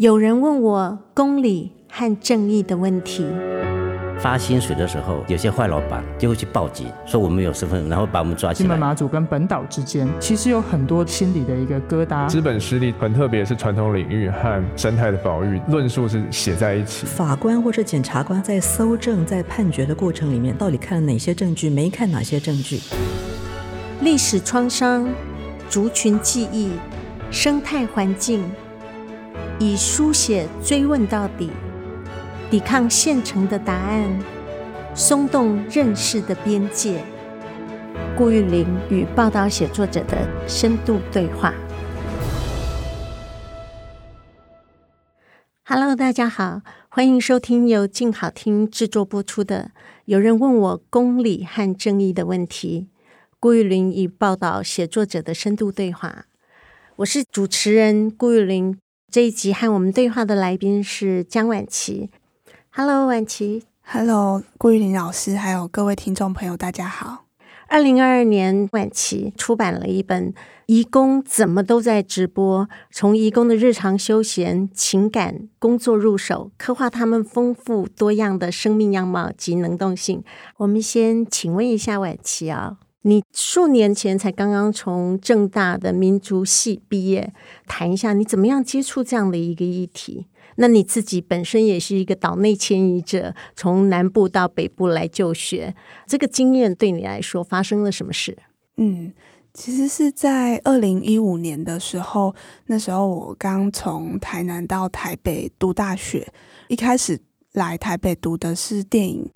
有人问我公理和正义的问题。发薪水的时候，有些坏老板就会去报警，说我们有身份，然后把我们抓起来。金门马祖跟本岛之间，其实有很多心理的一个疙瘩。资本实力很特别，是传统领域和生态的保育论述是写在一起。法官或者检察官在搜证、在判决的过程里面，到底看了哪些证据，没看哪些证据？历史创伤、族群记忆、生态环境，以书写追问到底。抵抗现成的答案，松动认识的边界。顾玉玲与报道写作者的深度对话。Hello，大家好，欢迎收听由静好听制作播出的《有人问我公理和正义的问题》。顾玉玲与报道写作者的深度对话。我是主持人顾玉玲。这一集和我们对话的来宾是江婉琪。Hello，婉琪。Hello，顾玉林老师，还有各位听众朋友，大家好。二零二二年，婉琪出版了一本《移工怎么都在直播》，从移工的日常休闲、情感、工作入手，刻画他们丰富多样的生命样貌及能动性。我们先请问一下婉琪啊，你数年前才刚刚从政大的民族系毕业，谈一下你怎么样接触这样的一个议题？那你自己本身也是一个岛内迁移者，从南部到北部来就学，这个经验对你来说发生了什么事？嗯，其实是在二零一五年的时候，那时候我刚从台南到台北读大学，一开始来台北读的是电影，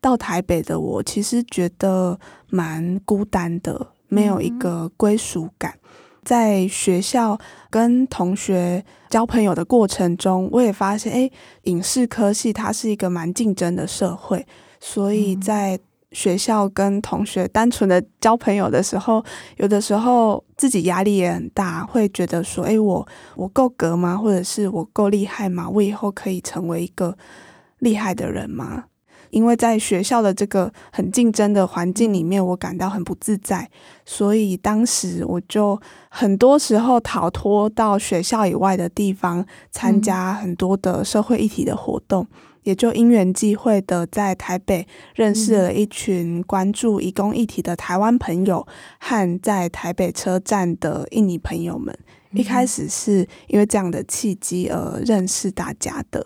到台北的我其实觉得蛮孤单的，没有一个归属感。嗯在学校跟同学交朋友的过程中，我也发现，哎，影视科系它是一个蛮竞争的社会，所以在学校跟同学单纯的交朋友的时候，有的时候自己压力也很大，会觉得说，哎，我我够格吗？或者是我够厉害吗？我以后可以成为一个厉害的人吗？因为在学校的这个很竞争的环境里面，我感到很不自在，所以当时我就很多时候逃脱到学校以外的地方，参加很多的社会议题的活动，嗯、也就因缘际会的在台北认识了一群关注移工议题的台湾朋友，和在台北车站的印尼朋友们。一开始是因为这样的契机而认识大家的。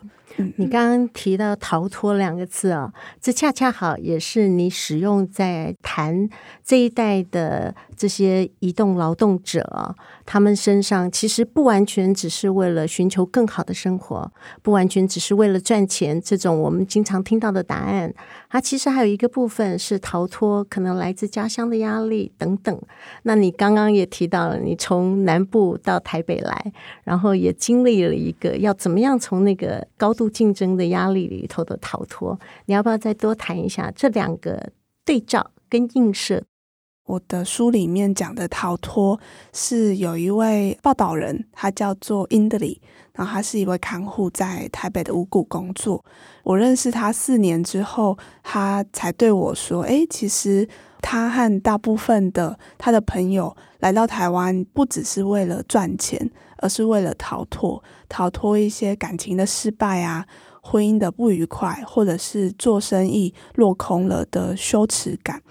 你刚刚提到“逃脱”两个字啊，这恰恰好也是你使用在谈这一代的这些移动劳动者，他们身上其实不完全只是为了寻求更好的生活，不完全只是为了赚钱，这种我们经常听到的答案。啊其实还有一个部分是逃脱，可能来自家乡的压力等等。那你刚刚也提到了，你从南部到台北来，然后也经历了一个要怎么样从那个高度竞争的压力里头的逃脱，你要不要再多谈一下这两个对照跟映射？我的书里面讲的逃脱是有一位报道人，他叫做 Indley，然后他是一位看护，在台北的五股工作。我认识他四年之后，他才对我说：“哎，其实他和大部分的他的朋友来到台湾，不只是为了赚钱。”而是为了逃脱，逃脱一些感情的失败啊，婚姻的不愉快，或者是做生意落空了的羞耻感。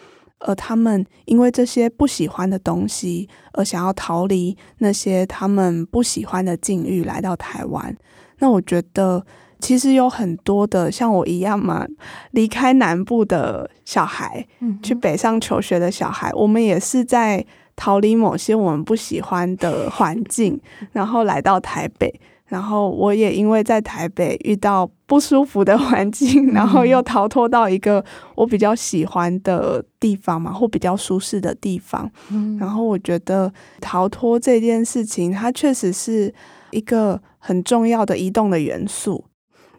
而他们因为这些不喜欢的东西，而想要逃离那些他们不喜欢的境遇，来到台湾。那我觉得，其实有很多的像我一样嘛，离开南部的小孩，去北上求学的小孩，我们也是在。逃离某些我们不喜欢的环境，然后来到台北，然后我也因为在台北遇到不舒服的环境，然后又逃脱到一个我比较喜欢的地方嘛，或比较舒适的地方。然后我觉得逃脱这件事情，它确实是一个很重要的移动的元素。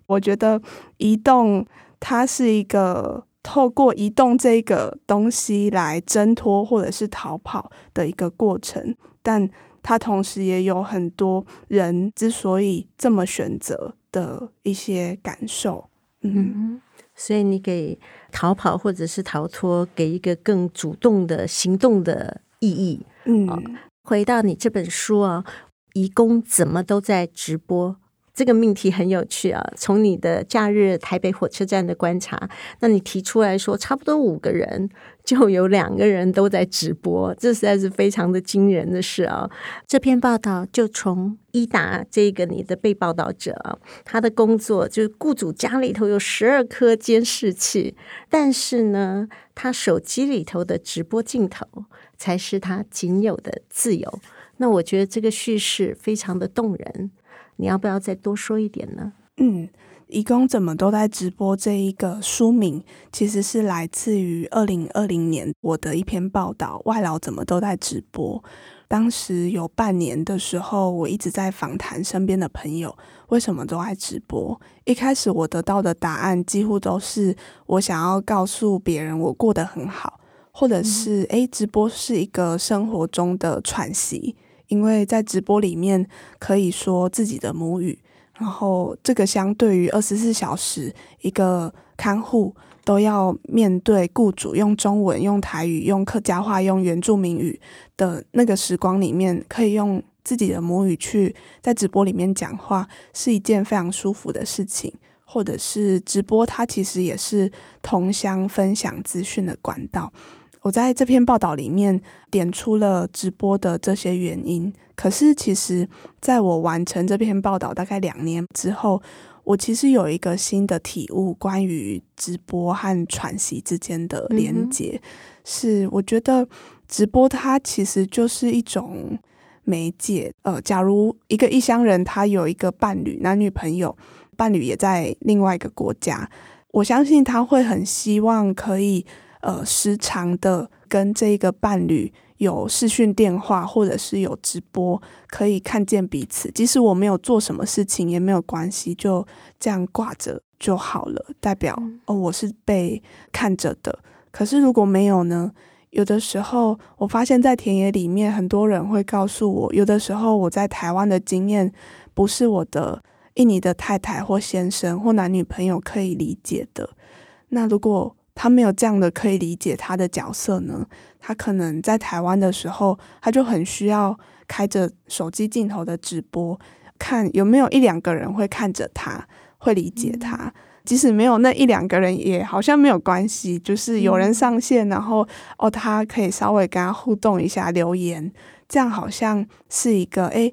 我觉得移动它是一个。透过移动这个东西来挣脱或者是逃跑的一个过程，但它同时也有很多人之所以这么选择的一些感受。嗯，嗯，所以你给逃跑或者是逃脱给一个更主动的行动的意义。嗯，回到你这本书啊，移工怎么都在直播。这个命题很有趣啊！从你的假日台北火车站的观察，那你提出来说，差不多五个人就有两个人都在直播，这实在是非常的惊人的事啊！这篇报道就从伊达这个你的被报道者啊，他的工作就是雇主家里头有十二颗监视器，但是呢，他手机里头的直播镜头才是他仅有的自由。那我觉得这个叙事非常的动人。你要不要再多说一点呢？嗯，义工怎么都在直播这一个书名，其实是来自于二零二零年我的一篇报道。外劳怎么都在直播？当时有半年的时候，我一直在访谈身边的朋友，为什么都爱直播？一开始我得到的答案几乎都是我想要告诉别人我过得很好，或者是诶，直播是一个生活中的喘息。因为在直播里面可以说自己的母语，然后这个相对于二十四小时一个看护都要面对雇主用中文、用台语、用客家话、用原住民语的那个时光里面，可以用自己的母语去在直播里面讲话，是一件非常舒服的事情。或者是直播，它其实也是同乡分享资讯的管道。我在这篇报道里面点出了直播的这些原因，可是其实在我完成这篇报道大概两年之后，我其实有一个新的体悟，关于直播和喘息之间的连接，是我觉得直播它其实就是一种媒介。呃，假如一个异乡人他有一个伴侣，男女朋友，伴侣也在另外一个国家，我相信他会很希望可以。呃，时常的跟这个伴侣有视讯电话，或者是有直播，可以看见彼此。即使我没有做什么事情，也没有关系，就这样挂着就好了，代表哦，我是被看着的。可是如果没有呢？有的时候，我发现在田野里面，很多人会告诉我，有的时候我在台湾的经验，不是我的印尼的太太或先生或男女朋友可以理解的。那如果他没有这样的可以理解他的角色呢？他可能在台湾的时候，他就很需要开着手机镜头的直播，看有没有一两个人会看着他，会理解他。即使没有那一两个人，也好像没有关系，就是有人上线，然后哦，他可以稍微跟他互动一下，留言，这样好像是一个诶，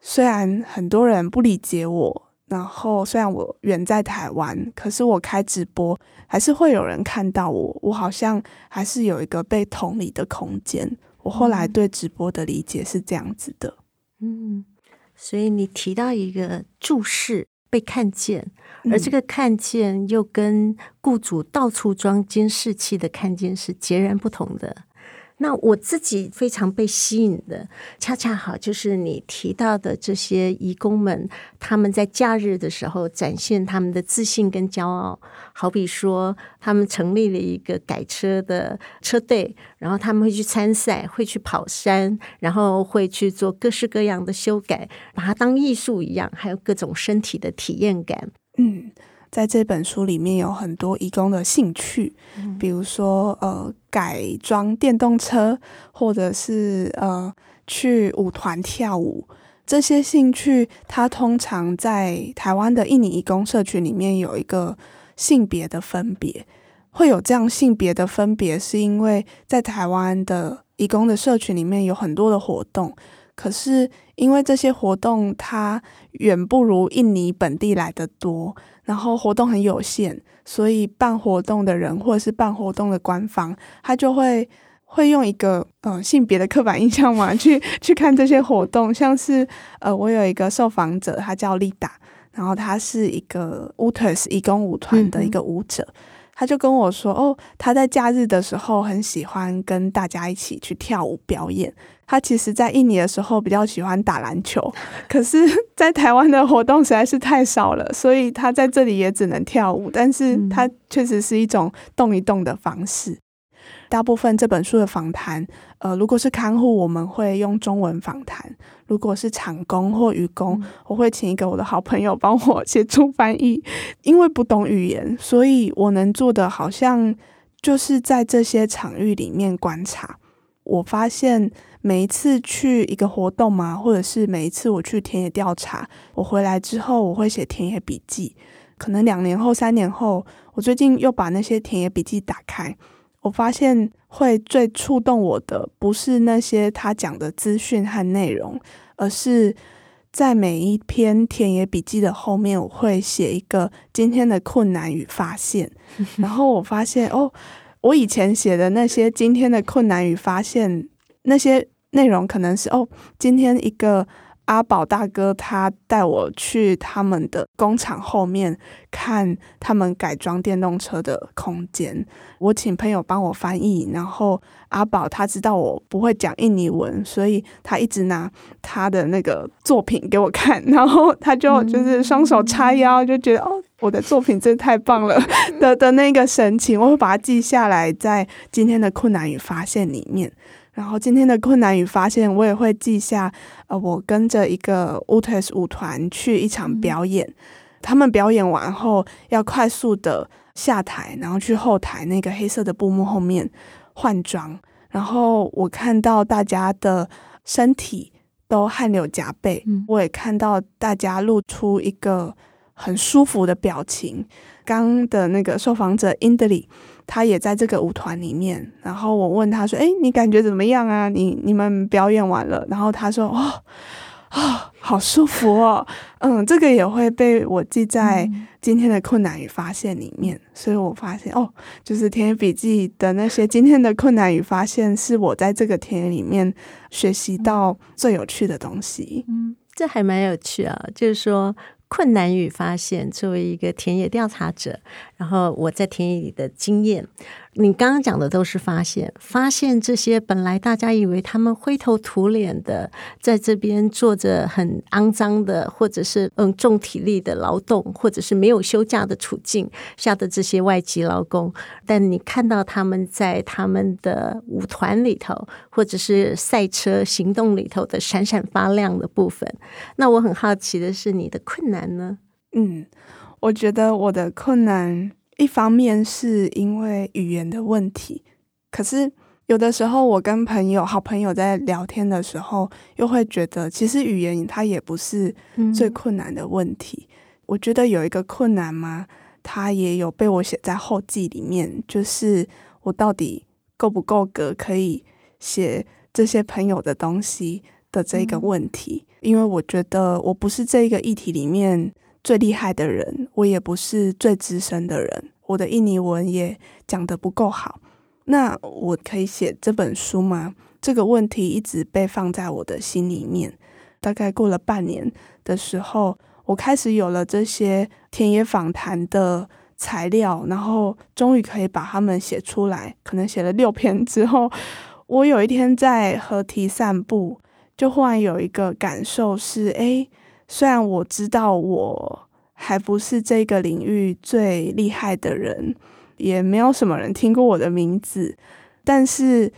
虽然很多人不理解我。然后，虽然我远在台湾，可是我开直播还是会有人看到我。我好像还是有一个被同理的空间。我后来对直播的理解是这样子的。嗯，所以你提到一个注视被看见，而这个看见又跟雇主到处装监视器的看见是截然不同的。那我自己非常被吸引的，恰恰好就是你提到的这些移工们，他们在假日的时候展现他们的自信跟骄傲。好比说，他们成立了一个改车的车队，然后他们会去参赛，会去跑山，然后会去做各式各样的修改，把它当艺术一样，还有各种身体的体验感。嗯。在这本书里面有很多移工的兴趣，比如说呃改装电动车，或者是呃去舞团跳舞。这些兴趣，它通常在台湾的印尼移工社群里面有一个性别的分别。会有这样性别的分别，是因为在台湾的移工的社群里面有很多的活动，可是因为这些活动它远不如印尼本地来的多。然后活动很有限，所以办活动的人或者是办活动的官方，他就会会用一个呃性别的刻板印象嘛，去去看这些活动。像是呃，我有一个受访者，他叫丽达，然后他是一个 Utus 义工舞团的一个舞者。嗯他就跟我说：“哦，他在假日的时候很喜欢跟大家一起去跳舞表演。他其实，在印尼的时候比较喜欢打篮球，可是，在台湾的活动实在是太少了，所以他在这里也只能跳舞。但是，他确实是一种动一动的方式。”大部分这本书的访谈，呃，如果是看护，我们会用中文访谈；如果是厂工或渔工，我会请一个我的好朋友帮我协助翻译。因为不懂语言，所以我能做的好像就是在这些场域里面观察。我发现每一次去一个活动嘛，或者是每一次我去田野调查，我回来之后我会写田野笔记。可能两年后、三年后，我最近又把那些田野笔记打开，我发现会最触动我的不是那些他讲的资讯和内容，而是在每一篇田野笔记的后面，我会写一个今天的困难与发现。然后我发现哦，我以前写的那些今天的困难与发现，那些内容可能是哦，今天一个。阿宝大哥他带我去他们的工厂后面看他们改装电动车的空间，我请朋友帮我翻译，然后阿宝他知道我不会讲印尼文，所以他一直拿他的那个作品给我看，然后他就就是双手叉腰，就觉得哦，我的作品真的太棒了 的的那个神情，我会把它记下来在今天的困难与发现里面。然后今天的困难与发现，我也会记下。呃，我跟着一个乌特斯舞团去一场表演，嗯、他们表演完后要快速的下台，然后去后台那个黑色的布幕后面换装。然后我看到大家的身体都汗流浃背，嗯、我也看到大家露出一个很舒服的表情。刚的那个受访者 Indley。他也在这个舞团里面，然后我问他说：“哎，你感觉怎么样啊？你你们表演完了？”然后他说：“哦，啊、哦，好舒服哦。”嗯，这个也会被我记在今天的困难与发现里面，所以我发现哦，就是田野笔记的那些今天的困难与发现，是我在这个田野里面学习到最有趣的东西。嗯，这还蛮有趣啊，就是说。困难与发现，作为一个田野调查者，然后我在田野里的经验。你刚刚讲的都是发现，发现这些本来大家以为他们灰头土脸的，在这边做着很肮脏的，或者是嗯重体力的劳动，或者是没有休假的处境下的这些外籍劳工，但你看到他们在他们的舞团里头，或者是赛车行动里头的闪闪发亮的部分，那我很好奇的是你的困难呢？嗯，我觉得我的困难。一方面是因为语言的问题，可是有的时候我跟朋友、好朋友在聊天的时候，又会觉得其实语言它也不是最困难的问题。嗯、我觉得有一个困难嘛，它也有被我写在后记里面，就是我到底够不够格可以写这些朋友的东西的这个问题。嗯、因为我觉得我不是这个议题里面。最厉害的人，我也不是最资深的人，我的印尼文也讲得不够好。那我可以写这本书吗？这个问题一直被放在我的心里面。大概过了半年的时候，我开始有了这些田野访谈的材料，然后终于可以把它们写出来。可能写了六篇之后，我有一天在河堤散步，就忽然有一个感受是：诶。虽然我知道我还不是这个领域最厉害的人，也没有什么人听过我的名字，但是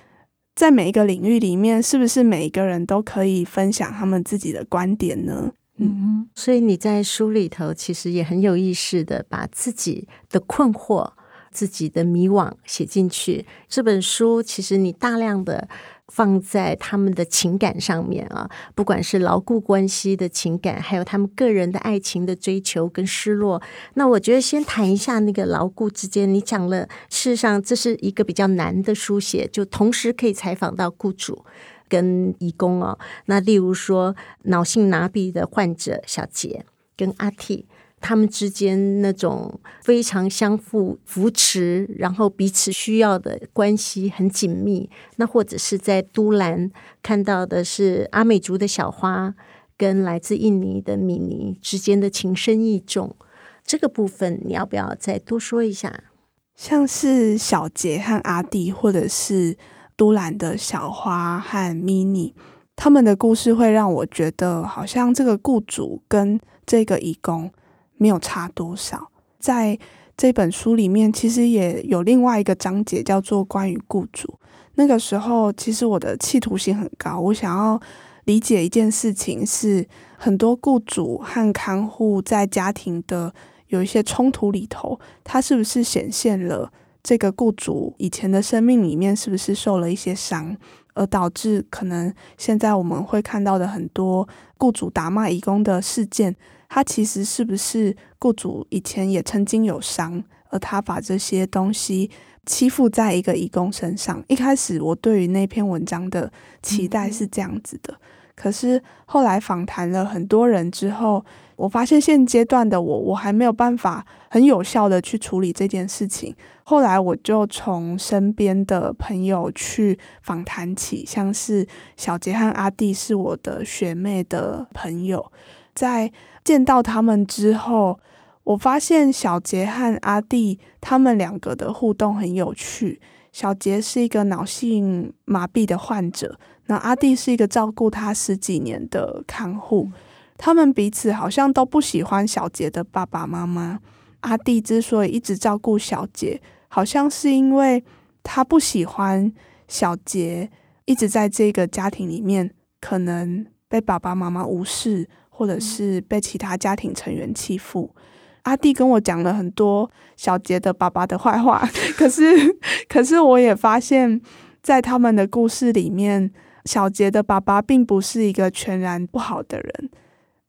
在每一个领域里面，是不是每一个人都可以分享他们自己的观点呢？嗯，所以你在书里头其实也很有意识的把自己的困惑、自己的迷惘写进去。这本书其实你大量的。放在他们的情感上面啊，不管是牢固关系的情感，还有他们个人的爱情的追求跟失落。那我觉得先谈一下那个牢固之间，你讲了，事实上这是一个比较难的书写，就同时可以采访到雇主跟义工哦。那例如说脑性麻痹的患者小杰跟阿 T。他们之间那种非常相互扶持，然后彼此需要的关系很紧密。那或者是在都兰看到的是阿美族的小花跟来自印尼的米妮之间的情深意重。这个部分你要不要再多说一下？像是小杰和阿弟，或者是都兰的小花和米妮，他们的故事会让我觉得，好像这个雇主跟这个义工。没有差多少，在这本书里面，其实也有另外一个章节叫做关于雇主。那个时候，其实我的企图心很高，我想要理解一件事情是，很多雇主和看护在家庭的有一些冲突里头，他是不是显现了这个雇主以前的生命里面是不是受了一些伤，而导致可能现在我们会看到的很多雇主打骂义工的事件，他其实是不是雇主以前也曾经有伤，而他把这些东西欺负在一个义工身上？一开始我对于那篇文章的期待是这样子的，可是后来访谈了很多人之后。我发现现阶段的我，我还没有办法很有效的去处理这件事情。后来我就从身边的朋友去访谈起，像是小杰和阿弟是我的学妹的朋友，在见到他们之后，我发现小杰和阿弟他们两个的互动很有趣。小杰是一个脑性麻痹的患者，那阿弟是一个照顾他十几年的看护。他们彼此好像都不喜欢小杰的爸爸妈妈。阿弟之所以一直照顾小杰，好像是因为他不喜欢小杰一直在这个家庭里面，可能被爸爸妈妈无视，或者是被其他家庭成员欺负。阿弟跟我讲了很多小杰的爸爸的坏话，可是，可是我也发现，在他们的故事里面，小杰的爸爸并不是一个全然不好的人。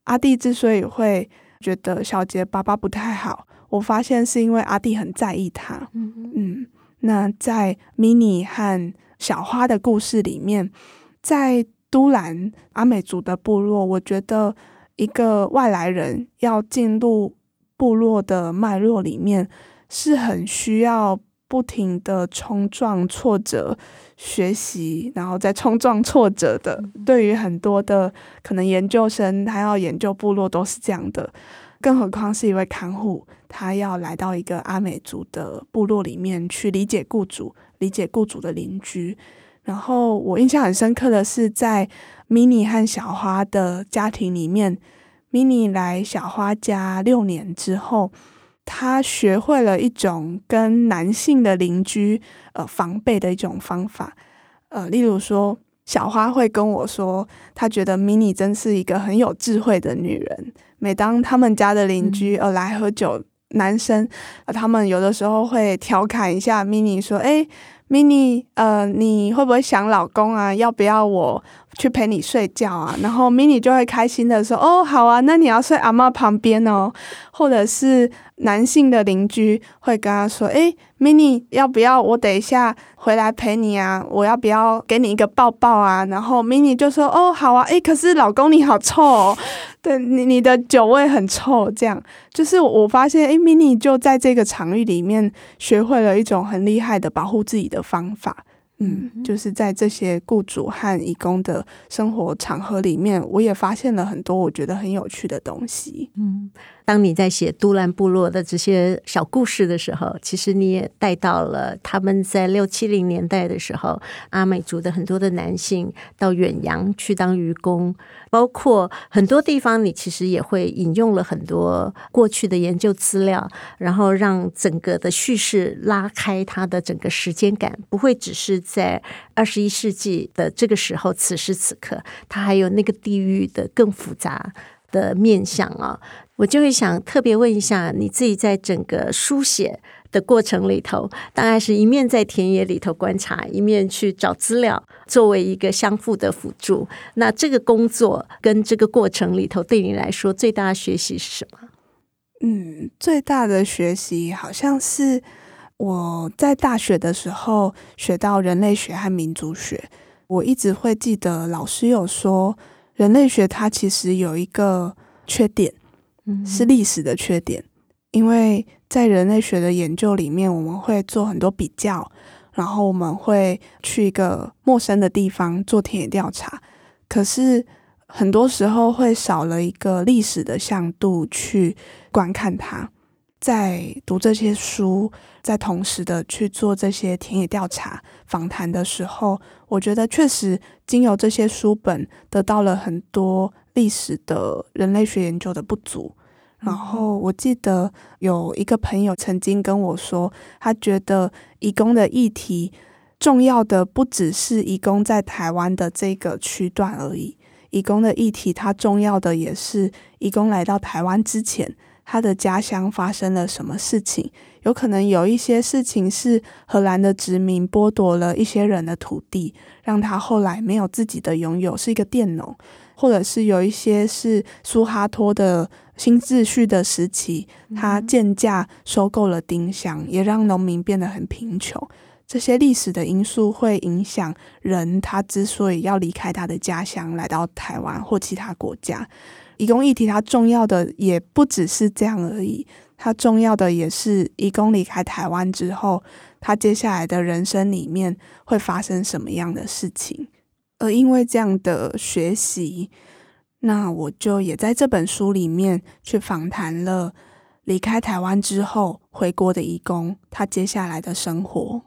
阿弟之所以会觉得小杰爸爸不太好，我发现是因为阿弟很在意他。嗯嗯，那在 Mini 和小花的故事里面，在都兰阿美族的部落，我觉得一个外来人要进入部落的脉络里面，是很需要不停的冲撞挫折。学习，然后再冲撞挫折的，对于很多的可能研究生，他要研究部落都是这样的，更何况是一位看护，他要来到一个阿美族的部落里面去理解雇主，理解雇主的邻居。然后我印象很深刻的是，在 Mini 和小花的家庭里面，Mini 来小花家六年之后。她学会了一种跟男性的邻居呃防备的一种方法，呃，例如说，小花会跟我说，她觉得 Mini 真是一个很有智慧的女人。每当他们家的邻居呃来喝酒，男生，呃，他们有的时候会调侃一下 Mini 说：“诶，Mini，呃，你会不会想老公啊？要不要我？”去陪你睡觉啊，然后 Mini 就会开心的说：“哦，好啊，那你要睡阿嬷旁边哦。”或者是男性的邻居会跟他说：“诶，Mini 要不要我等一下回来陪你啊？我要不要给你一个抱抱啊？”然后 Mini 就说：“哦，好啊。”诶，可是老公你好臭哦，对你你的酒味很臭。这样就是我发现，诶，Mini 就在这个场域里面学会了一种很厉害的保护自己的方法。嗯，就是在这些雇主和义工的生活场合里面，我也发现了很多我觉得很有趣的东西。嗯。当你在写都兰部落的这些小故事的时候，其实你也带到了他们在六七零年代的时候，阿美族的很多的男性到远洋去当渔工，包括很多地方，你其实也会引用了很多过去的研究资料，然后让整个的叙事拉开它的整个时间感，不会只是在二十一世纪的这个时候，此时此刻，它还有那个地域的更复杂的面向啊。我就会想特别问一下，你自己在整个书写的过程里头，大概是一面在田野里头观察，一面去找资料，作为一个相互的辅助。那这个工作跟这个过程里头，对你来说最大的学习是什么？嗯，最大的学习好像是我在大学的时候学到人类学和民族学。我一直会记得老师有说，人类学它其实有一个缺点。是历史的缺点，因为在人类学的研究里面，我们会做很多比较，然后我们会去一个陌生的地方做田野调查，可是很多时候会少了一个历史的向度去观看它。在读这些书，在同时的去做这些田野调查访谈的时候，我觉得确实经由这些书本得到了很多历史的人类学研究的不足。然后我记得有一个朋友曾经跟我说，他觉得移工的议题重要的不只是移工在台湾的这个区段而已，移工的议题它重要的也是移工来到台湾之前，他的家乡发生了什么事情。有可能有一些事情是荷兰的殖民剥夺了一些人的土地，让他后来没有自己的拥有，是一个佃农，或者是有一些是苏哈托的新秩序的时期，他贱价收购了丁香，也让农民变得很贫穷。这些历史的因素会影响人，他之所以要离开他的家乡，来到台湾或其他国家。移工议题，它重要的也不只是这样而已。它重要的也是移工离开台湾之后，他接下来的人生里面会发生什么样的事情。而因为这样的学习，那我就也在这本书里面去访谈了离开台湾之后回国的移工，他接下来的生活。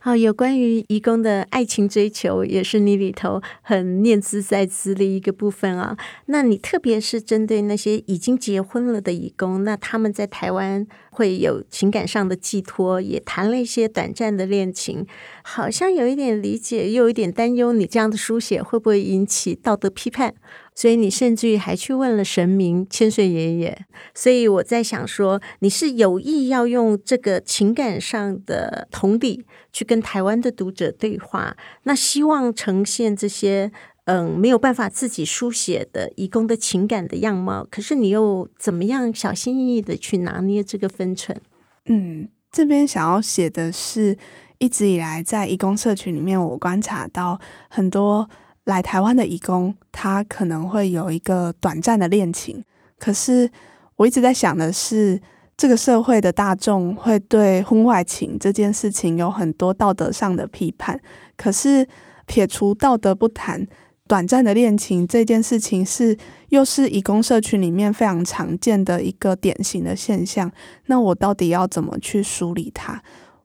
好，有关于义工的爱情追求，也是你里头很念兹在兹的一个部分啊。那你特别是针对那些已经结婚了的义工，那他们在台湾会有情感上的寄托，也谈了一些短暂的恋情，好像有一点理解，又有一点担忧，你这样的书写会不会引起道德批判？所以你甚至于还去问了神明千岁爷爷。所以我在想说，你是有意要用这个情感上的同理去跟台湾的读者对话，那希望呈现这些嗯没有办法自己书写的义工的情感的样貌。可是你又怎么样小心翼翼的去拿捏这个分寸？嗯，这边想要写的是，一直以来在义工社群里面，我观察到很多。来台湾的义工，他可能会有一个短暂的恋情。可是我一直在想的是，这个社会的大众会对婚外情这件事情有很多道德上的批判。可是撇除道德不谈，短暂的恋情这件事情是又是义工社群里面非常常见的一个典型的现象。那我到底要怎么去梳理它？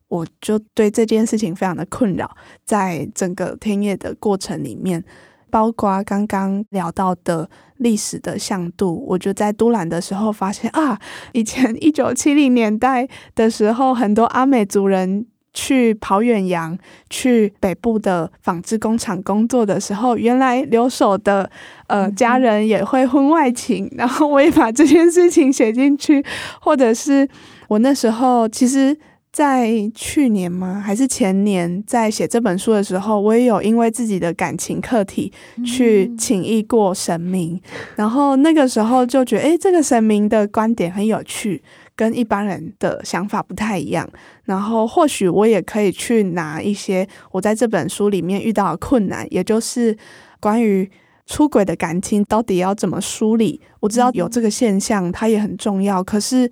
我就对这件事情非常的困扰，在整个田野的过程里面，包括刚刚聊到的历史的向度，我就在都兰的时候发现啊，以前一九七零年代的时候，很多阿美族人去跑远洋，去北部的纺织工厂工作的时候，原来留守的呃家人也会婚外情，然后我也把这件事情写进去，或者是我那时候其实。在去年吗？还是前年？在写这本书的时候，我也有因为自己的感情课题去请益过神明，嗯、然后那个时候就觉得，哎，这个神明的观点很有趣，跟一般人的想法不太一样。然后或许我也可以去拿一些我在这本书里面遇到的困难，也就是关于出轨的感情到底要怎么梳理。我知道有这个现象，它也很重要，可是。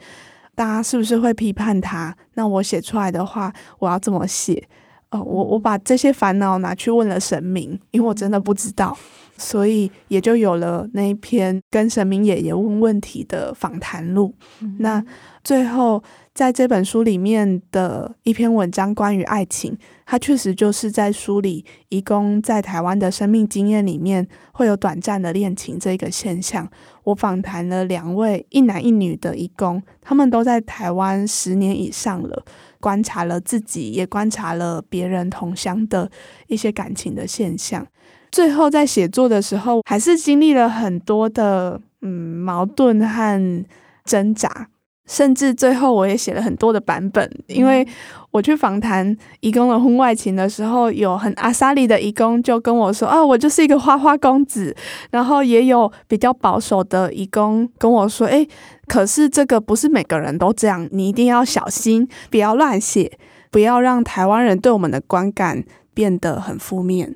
大家是不是会批判他？那我写出来的话，我要怎么写？哦，我我把这些烦恼拿去问了神明，因为我真的不知道，所以也就有了那一篇跟神明爷爷问问题的访谈录。嗯、那最后。在这本书里面的一篇文章关于爱情，它确实就是在梳理移工在台湾的生命经验里面会有短暂的恋情这个现象。我访谈了两位一男一女的移工，他们都在台湾十年以上了，观察了自己，也观察了别人同乡的一些感情的现象。最后在写作的时候，还是经历了很多的嗯矛盾和挣扎。甚至最后，我也写了很多的版本，因为我去访谈义工的婚外情的时候，有很阿莎力的义工就跟我说：“啊，我就是一个花花公子。”然后也有比较保守的义工跟我说：“诶，可是这个不是每个人都这样，你一定要小心，不要乱写，不要让台湾人对我们的观感变得很负面。”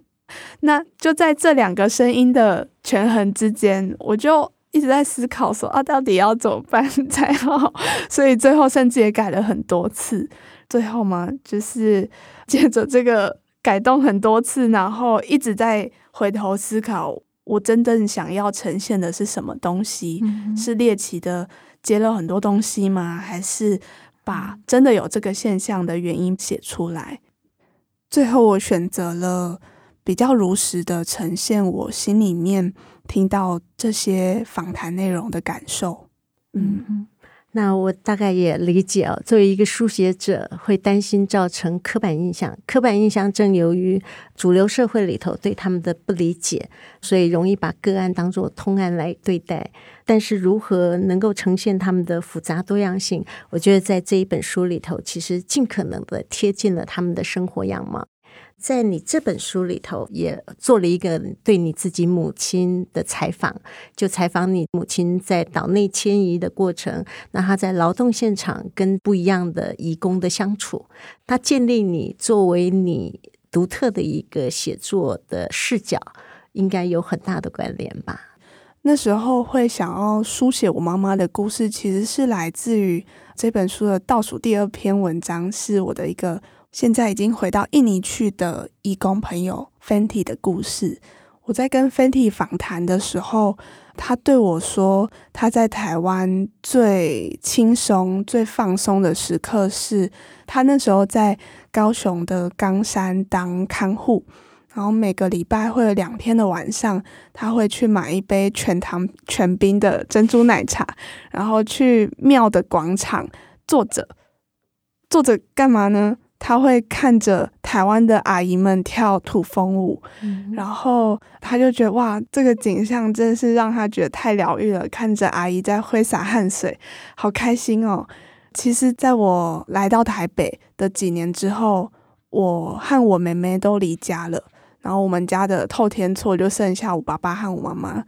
那就在这两个声音的权衡之间，我就。一直在思考说啊，到底要怎么办 才好？所以最后甚至也改了很多次。最后嘛，就是借着这个改动很多次，然后一直在回头思考，我真正想要呈现的是什么东西？嗯、是猎奇的接了很多东西吗？还是把真的有这个现象的原因写出来？最后我选择了比较如实的呈现我心里面。听到这些访谈内容的感受，嗯，那我大概也理解哦，作为一个书写者，会担心造成刻板印象。刻板印象正由于主流社会里头对他们的不理解，所以容易把个案当作通案来对待。但是如何能够呈现他们的复杂多样性？我觉得在这一本书里头，其实尽可能的贴近了他们的生活样貌。在你这本书里头，也做了一个对你自己母亲的采访，就采访你母亲在岛内迁移的过程，那她在劳动现场跟不一样的移工的相处，她建立你作为你独特的一个写作的视角，应该有很大的关联吧？那时候会想要书写我妈妈的故事，其实是来自于这本书的倒数第二篇文章，是我的一个。现在已经回到印尼去的义工朋友 Fenty 的故事。我在跟 Fenty 访谈的时候，他对我说，他在台湾最轻松、最放松的时刻是，他那时候在高雄的冈山当看护，然后每个礼拜会有两天的晚上，他会去买一杯全糖全冰的珍珠奶茶，然后去庙的广场坐着，坐着干嘛呢？他会看着台湾的阿姨们跳土风舞，嗯、然后他就觉得哇，这个景象真是让他觉得太疗愈了。看着阿姨在挥洒汗水，好开心哦。其实，在我来到台北的几年之后，我和我妹妹都离家了，然后我们家的透天厝就剩下我爸爸和我妈妈。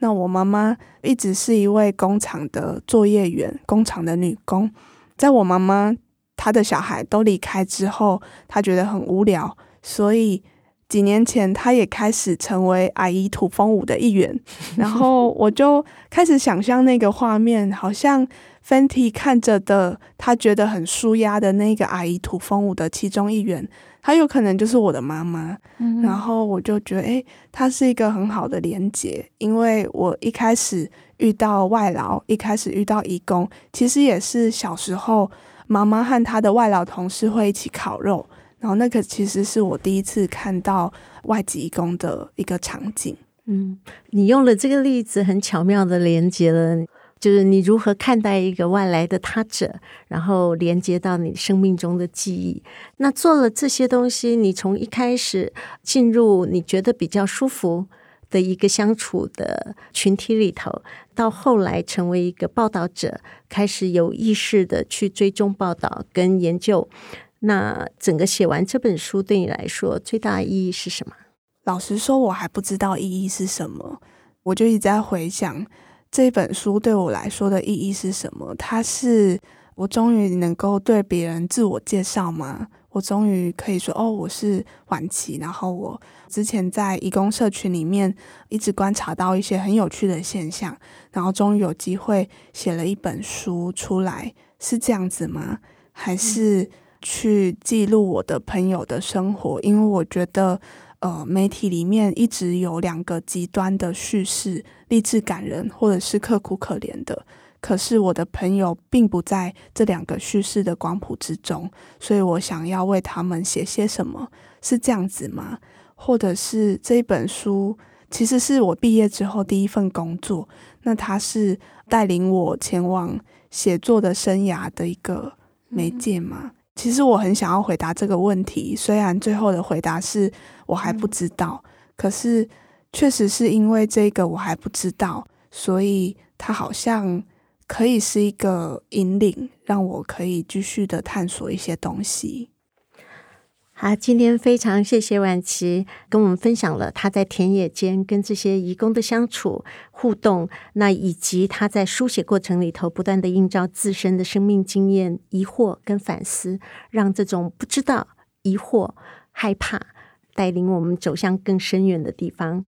那我妈妈一直是一位工厂的作业员，工厂的女工。在我妈妈。他的小孩都离开之后，他觉得很无聊，所以几年前他也开始成为阿姨土风舞的一员。然后我就开始想象那个画面，好像 Fenty 看着的，他觉得很舒压的那个阿姨土风舞的其中一员，他有可能就是我的妈妈。嗯、然后我就觉得，诶，他是一个很好的连接，因为我一开始遇到外劳，一开始遇到义工，其实也是小时候。妈妈和她的外劳同事会一起烤肉，然后那个其实是我第一次看到外籍工的一个场景。嗯，你用了这个例子，很巧妙的连接了，就是你如何看待一个外来的他者，然后连接到你生命中的记忆。那做了这些东西，你从一开始进入你觉得比较舒服的一个相处的群体里头，到后来成为一个报道者，开始有意识的去追踪报道跟研究。那整个写完这本书对你来说最大的意义是什么？老实说，我还不知道意义是什么。我就一直在回想这本书对我来说的意义是什么。它是我终于能够对别人自我介绍吗？我终于可以说哦，我是晚期。然后我之前在义工社群里面一直观察到一些很有趣的现象，然后终于有机会写了一本书出来，是这样子吗？还是去记录我的朋友的生活？因为我觉得，呃，媒体里面一直有两个极端的叙事，励志感人，或者是刻苦可怜的。可是我的朋友并不在这两个叙事的光谱之中，所以我想要为他们写些什么，是这样子吗？或者是这一本书其实是我毕业之后第一份工作，那它是带领我前往写作的生涯的一个媒介吗？嗯。其实我很想要回答这个问题，虽然最后的回答是我还不知道，嗯。可是确实是因为这个我还不知道，所以它好像。可以是一个引领，让我可以继续的探索一些东西。好，今天非常谢谢婉琪跟我们分享了他在田野间跟这些义工的相处互动，那以及他在书写过程里头不断的映照自身的生命经验、疑惑跟反思，让这种不知道、疑惑、害怕带领我们走向更深远的地方。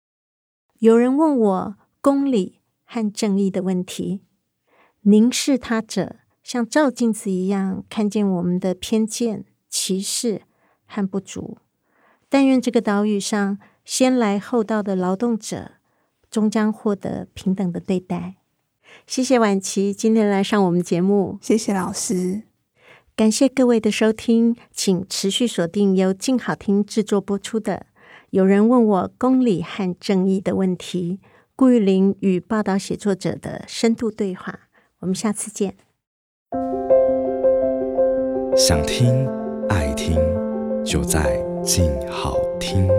有人问我公理和正义的问题。凝视他者，像照镜子一样，看见我们的偏见、歧视和不足。但愿这个岛屿上先来后到的劳动者，终将获得平等的对待。谢谢婉琪今天来上我们节目，谢谢老师，感谢各位的收听，请持续锁定由静好听制作播出的《有人问我公理和正义的问题》，顾玉玲与报道写作者的深度对话。我们下次见。想听爱听，就在静好听。